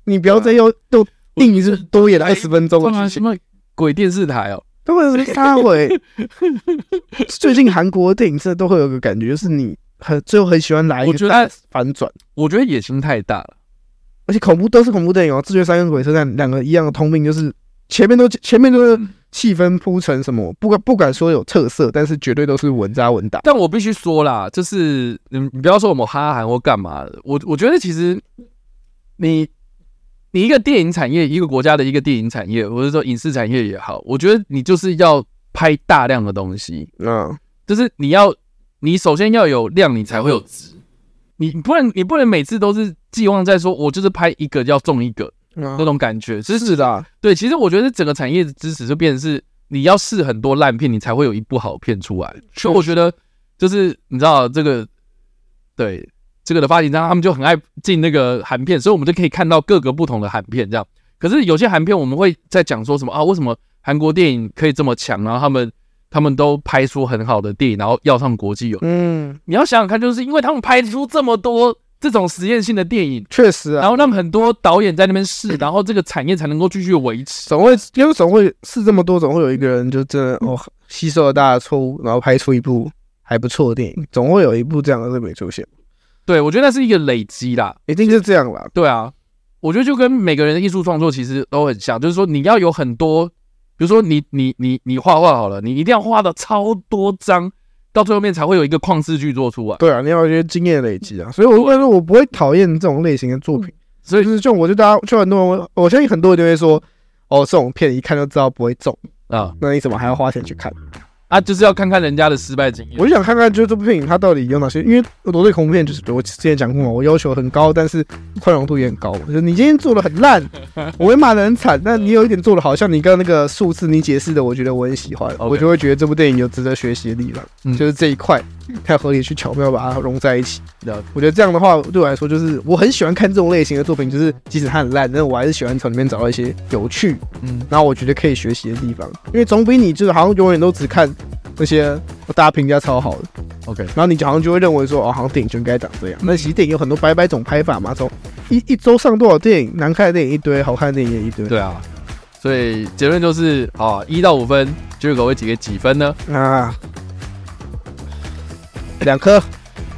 你不要再又又硬是多演了二十分钟的什么鬼电视台哦，都会撒谎。最近韩国电影真的都会有个感觉，就是你很最后很喜欢来一个反转，我觉得野心太大了，而且恐怖都是恐怖电影哦，《自觉三》跟《鬼车站》两个一样的通病就是。前面都前面都是气氛铺成什么，不敢不敢说有特色，但是绝对都是稳扎稳打。但我必须说啦，就是你你不要说我们哈韩或干嘛的，我我觉得其实你你一个电影产业，一个国家的一个电影产业，或者说影视产业也好，我觉得你就是要拍大量的东西，嗯，就是你要你首先要有量，你才会有值，你不能你不能每次都是寄望在说我就是拍一个要中一个。那种感觉，是是的，对，其实我觉得整个产业的支持就变成是你要试很多烂片，你才会有一部好片出来。所以我觉得就是你知道这个，对这个的发行商他们就很爱进那个韩片，所以我们就可以看到各个不同的韩片这样。可是有些韩片我们会在讲说什么啊？为什么韩国电影可以这么强？然后他们他们都拍出很好的电影，然后要上国际有嗯，你要想想看，就是因为他们拍出这么多。这种实验性的电影确实啊，然后让很多导演在那边试，然后这个产业才能够继续维持。总会因为总会试这么多，总会有一个人就真的哦吸收了大家的错误，然后拍出一部还不错的电影。总会有一部这样的作品出现。对，我觉得那是一个累积啦，一定是这样啦。对啊，我觉得就跟每个人的艺术创作其实都很像，就是说你要有很多，比如说你你你你画画好了，你一定要画的超多张。到最后面才会有一个旷世巨作出来。对啊，你要有一些经验累积啊，所以我会说，我不会讨厌这种类型的作品。所以就是，就我觉得大家，就很多人，我相信很多人就会说，哦，这种片一看就知道不会中啊，那你怎么还要花钱去看？啊，就是要看看人家的失败经验。我就想看看，就是这部电影它到底有哪些？因为我对恐怖片就是我之前讲过嘛，我要求很高，但是宽容度也很高。就是你今天做的很烂，我会骂得很惨。但你有一点做的好像你刚刚那个数字你解释的，我觉得我很喜欢.我就会觉得这部电影有值得学习的地方，嗯、就是这一块太合理去巧妙把它融在一起。对，我觉得这样的话对我来说就是我很喜欢看这种类型的作品，就是即使它很烂，但是我还是喜欢从里面找到一些有趣，嗯，然后我觉得可以学习的地方，因为总比你就是好像永远都只看。那些大家评价超好的，OK，然后你好像就会认为说，哦，好像电影就应该长这样。那其实电影有很多百百种拍法嘛，从一一周上多少电影，难看的电影一堆，好看的电影也一堆。对啊，所以结论就是，啊，一到五分，结果会几个几分呢？啊，两颗，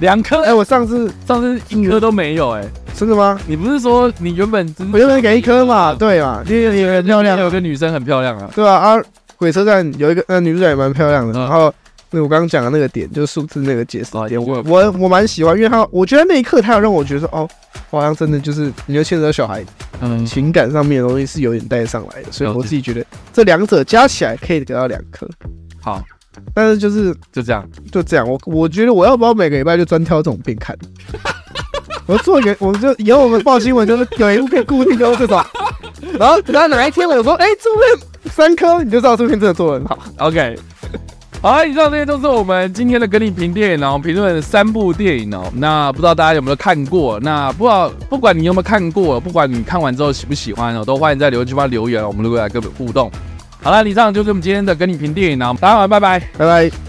两颗。哎，我上次上次一颗都没有，哎，真的吗？你不是说你原本我原本给一颗嘛？对嘛，因为你很漂亮，有个女生很漂亮啊，对啊？啊。鬼车站有一个那女主角也蛮漂亮的，然后那我刚刚讲的那个点就是数字那个解释点，我我我蛮喜欢，因为他我觉得那一刻他有让我觉得哦，好像真的就是你就牵扯到小孩嗯情感上面的东西是有点带上来的，所以我自己觉得这两者加起来可以得到两颗。好，但是就是就这样就这样，我我觉得我要不要每个礼拜就专挑这种片看？我做一个，我们就以后我们报新闻就是有一部片固定就是这种，然后等到哪一天我说哎这部片。三颗你就知道这篇真的做的很好。OK，好，以上这些都是我们今天的跟你评电影，然后评论三部电影哦。那不知道大家有没有看过？那不知道不管你有没有看过，不管你看完之后喜不喜欢哦，都欢迎在留言区帮留言，我们如果来跟我们互动。好了，以上就是我们今天的跟你评电影，然后大家晚安，拜拜，拜拜。